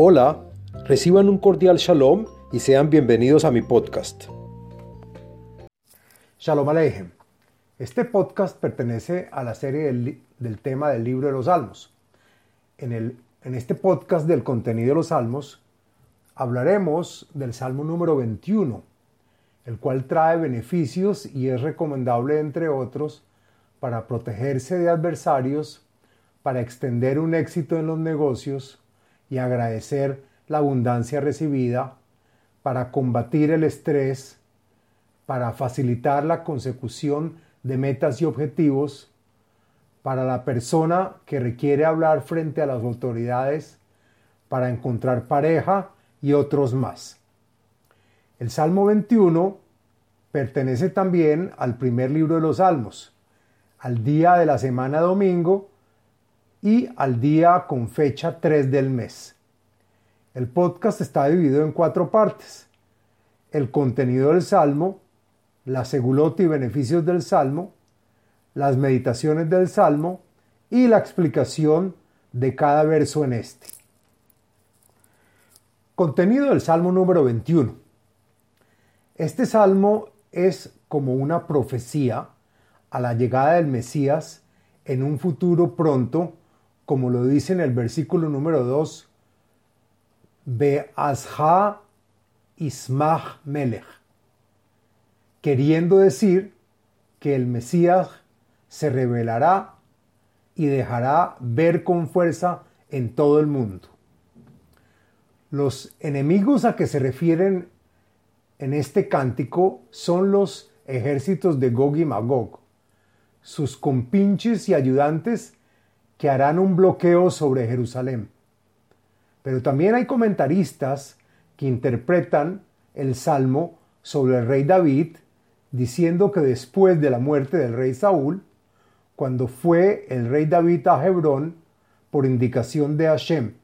Hola, reciban un cordial shalom y sean bienvenidos a mi podcast. Shalom Aleichem. Este podcast pertenece a la serie del, del, tema del libro de los Salmos. En, el, en este podcast del contenido de los Salmos hablaremos del Salmo número 21, el cual trae beneficios y es recomendable, entre otros, para protegerse de adversarios, para extender un éxito en los negocios, y agradecer la abundancia recibida, para combatir el estrés, para facilitar la consecución de metas y objetivos, para la persona que requiere hablar frente a las autoridades, para encontrar pareja y otros más. El Salmo 21 pertenece también al primer libro de los Salmos, al día de la semana domingo, y al día con fecha 3 del mes. El podcast está dividido en cuatro partes. El contenido del Salmo, la segulot y beneficios del Salmo, las meditaciones del Salmo y la explicación de cada verso en este. Contenido del Salmo número 21. Este salmo es como una profecía a la llegada del Mesías en un futuro pronto como lo dice en el versículo número 2, Beazha Ismach Melech, queriendo decir que el Mesías se revelará y dejará ver con fuerza en todo el mundo. Los enemigos a que se refieren en este cántico son los ejércitos de Gog y Magog, sus compinches y ayudantes que harán un bloqueo sobre Jerusalén. Pero también hay comentaristas que interpretan el salmo sobre el rey David, diciendo que después de la muerte del rey Saúl, cuando fue el rey David a Hebrón por indicación de Hashem,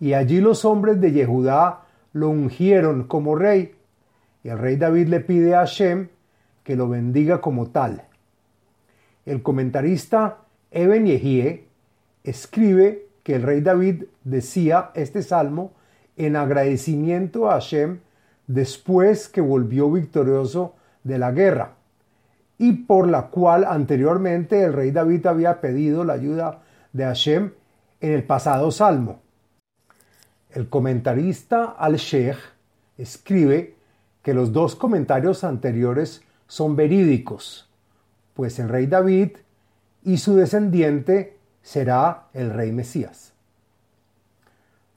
y allí los hombres de Yehudá lo ungieron como rey, y el rey David le pide a Hashem que lo bendiga como tal. El comentarista Eben Yehie escribe que el rey David decía este salmo en agradecimiento a Hashem después que volvió victorioso de la guerra y por la cual anteriormente el rey David había pedido la ayuda de Hashem en el pasado salmo. El comentarista Al-Sheikh escribe que los dos comentarios anteriores son verídicos, pues el rey David y su descendiente será el rey Mesías.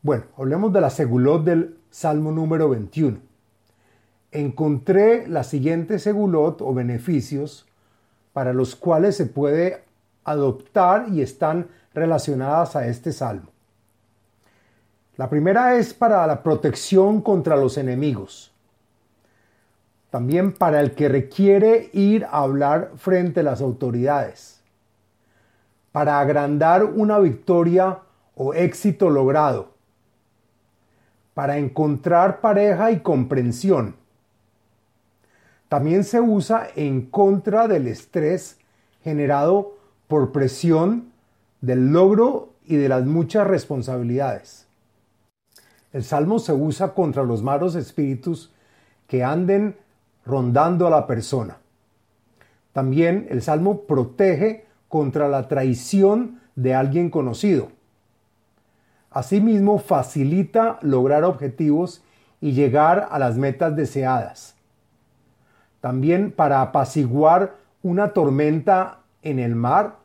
Bueno, hablemos de la segulot del Salmo número 21. Encontré la siguiente segulot o beneficios para los cuales se puede adoptar y están relacionadas a este salmo. La primera es para la protección contra los enemigos. También para el que requiere ir a hablar frente a las autoridades para agrandar una victoria o éxito logrado, para encontrar pareja y comprensión. También se usa en contra del estrés generado por presión del logro y de las muchas responsabilidades. El salmo se usa contra los malos espíritus que anden rondando a la persona. También el salmo protege contra la traición de alguien conocido. Asimismo, facilita lograr objetivos y llegar a las metas deseadas. También para apaciguar una tormenta en el mar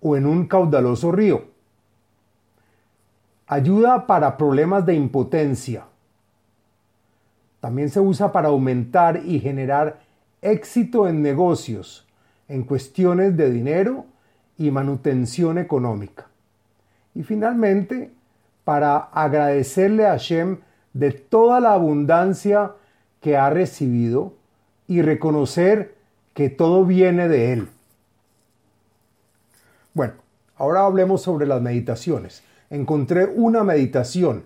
o en un caudaloso río. Ayuda para problemas de impotencia. También se usa para aumentar y generar éxito en negocios en cuestiones de dinero y manutención económica. Y finalmente, para agradecerle a Hashem de toda la abundancia que ha recibido y reconocer que todo viene de Él. Bueno, ahora hablemos sobre las meditaciones. Encontré una meditación.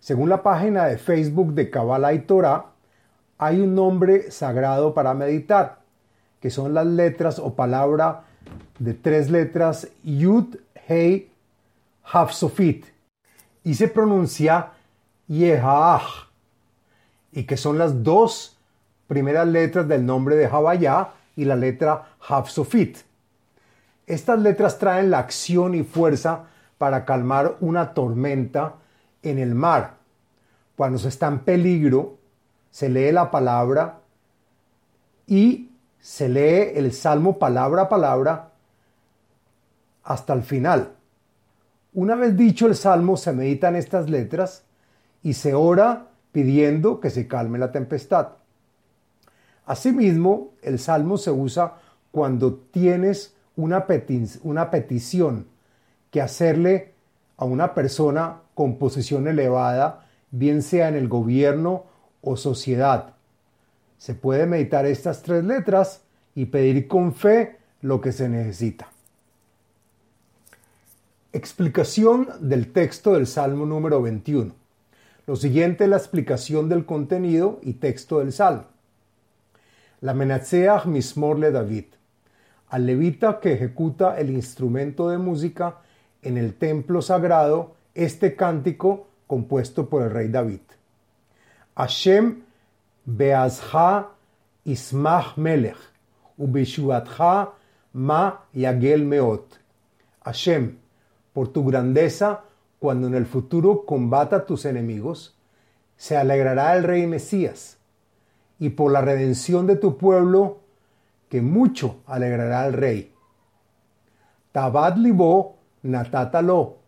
Según la página de Facebook de Kabbalah y Torah, hay un nombre sagrado para meditar que son las letras o palabra de tres letras Yud, Hei, Hafsofit. y se pronuncia Yehaach, y que son las dos primeras letras del nombre de Havaya y la letra Havsofit. Estas letras traen la acción y fuerza para calmar una tormenta en el mar. Cuando se está en peligro, se lee la palabra y se lee el salmo palabra a palabra hasta el final. Una vez dicho el salmo, se meditan estas letras y se ora pidiendo que se calme la tempestad. Asimismo, el salmo se usa cuando tienes una, una petición que hacerle a una persona con posición elevada, bien sea en el gobierno o sociedad. Se puede meditar estas tres letras y pedir con fe lo que se necesita. Explicación del texto del Salmo número 21. Lo siguiente es la explicación del contenido y texto del Salmo. La Menatzeach Mismor le David. Al levita que ejecuta el instrumento de música en el templo sagrado, este cántico compuesto por el rey David. Hashem Beazha Ismach Ma Yagel Meot. Hashem, por tu grandeza, cuando en el futuro combata a tus enemigos, se alegrará el rey Mesías, y por la redención de tu pueblo, que mucho alegrará el rey. Tabad libo natatalo,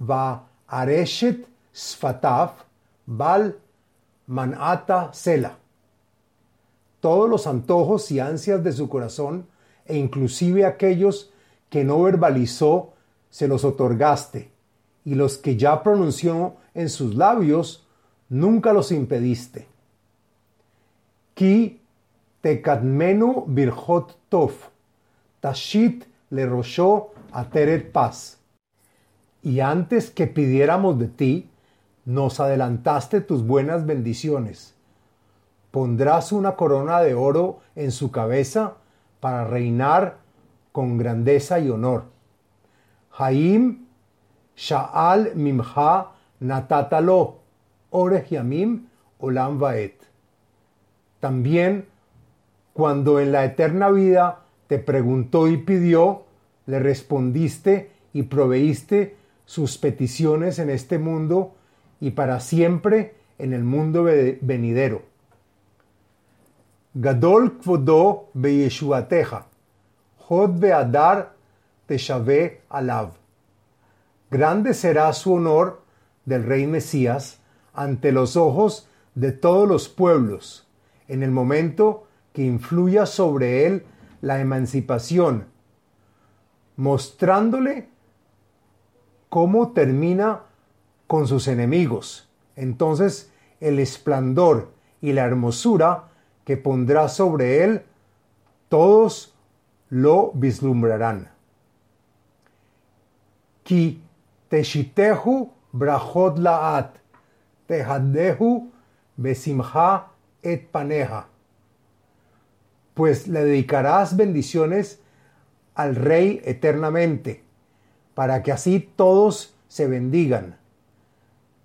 va areshet sfataf, bal manata sela. Todos los antojos y ansias de su corazón, e inclusive aquellos que no verbalizó, se los otorgaste, y los que ya pronunció en sus labios, nunca los impediste. Ki tekadmenu birhot tof, tashit le roshó ateret paz. Y antes que pidiéramos de ti, nos adelantaste tus buenas bendiciones. Pondrás una corona de oro en su cabeza para reinar con grandeza y honor. Haim Sha'al Mimha Natatalo Orech Yamim Olam Vaet. También, cuando en la eterna vida te preguntó y pidió, le respondiste y proveíste sus peticiones en este mundo y para siempre en el mundo venidero. Gadol kvodo beyeshuateja, hod beadar teshave alav. Grande será su honor del rey Mesías ante los ojos de todos los pueblos, en el momento que influya sobre él la emancipación, mostrándole cómo termina con sus enemigos. Entonces el esplendor y la hermosura que pondrá sobre él, todos lo vislumbrarán. Ki teshitehu laat, besimha et paneja. Pues le dedicarás bendiciones al Rey eternamente, para que así todos se bendigan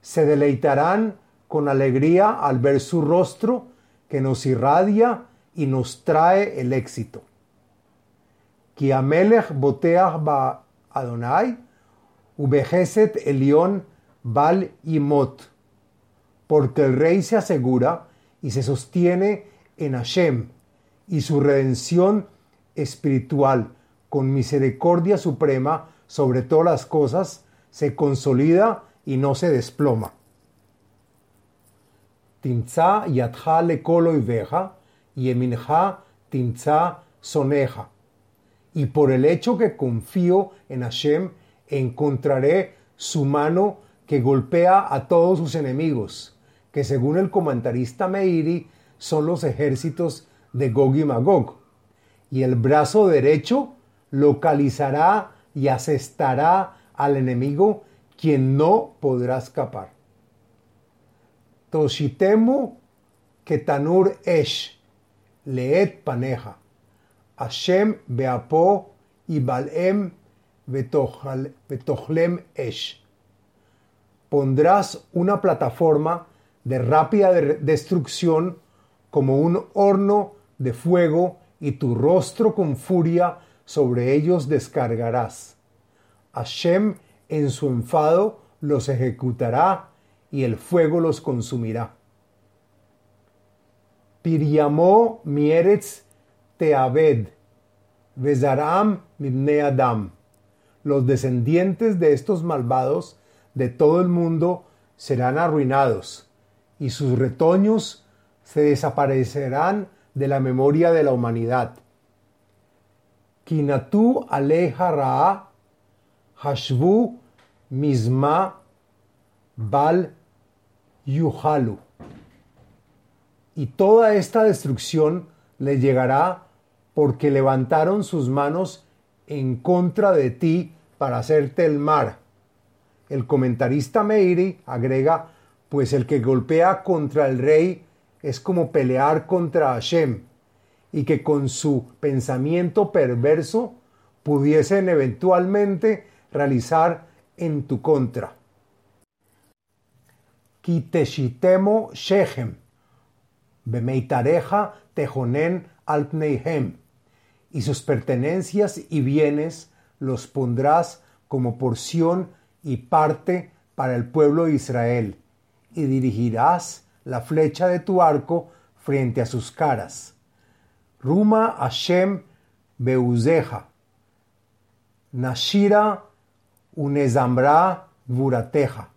se deleitarán con alegría al ver su rostro que nos irradia y nos trae el éxito. Ki amelech boteach ba Adonai, ubejeset elión bal imot. Porque el rey se asegura y se sostiene en Hashem, y su redención espiritual con misericordia suprema sobre todas las cosas se consolida y no se desploma. Timza yatja lekolo veja y eminja timza soneja. Y por el hecho que confío en Hashem, encontraré su mano que golpea a todos sus enemigos, que según el comentarista Meiri son los ejércitos de Gog y Magog. Y el brazo derecho localizará y asestará al enemigo quien no podrá escapar. Toshitemu ketanur esh, leet paneja, Hashem beapo y balem betochlem esh. pondrás una plataforma de rápida destrucción como un horno de fuego y tu rostro con furia sobre ellos descargarás. Hashem en su enfado los ejecutará y el fuego los consumirá. Piriamó mieretz teaved, Bezaram mibne. Los descendientes de estos malvados de todo el mundo serán arruinados y sus retoños se desaparecerán de la memoria de la humanidad. Kinatu aleja ra'a, hashvu misma bal yuhalu. Y toda esta destrucción le llegará porque levantaron sus manos en contra de ti para hacerte el mar. El comentarista Meiri agrega, pues el que golpea contra el rey es como pelear contra Hashem, y que con su pensamiento perverso pudiesen eventualmente realizar en tu contra. Kiteshitemo Shechem, Bemeitareja Tejonen Altneihem, y sus pertenencias y bienes los pondrás como porción y parte para el pueblo de Israel, y dirigirás la flecha de tu arco frente a sus caras. Ruma Hashem Beuzeja, Nashira Unezambra Vurateja.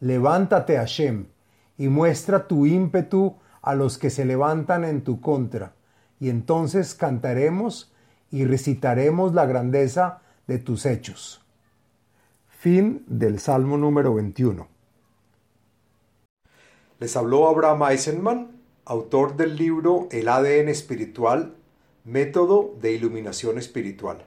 Levántate Hashem y muestra tu ímpetu a los que se levantan en tu contra, y entonces cantaremos y recitaremos la grandeza de tus hechos. Fin del Salmo número 21. Les habló Abraham Eisenman, autor del libro El ADN espiritual, método de iluminación espiritual.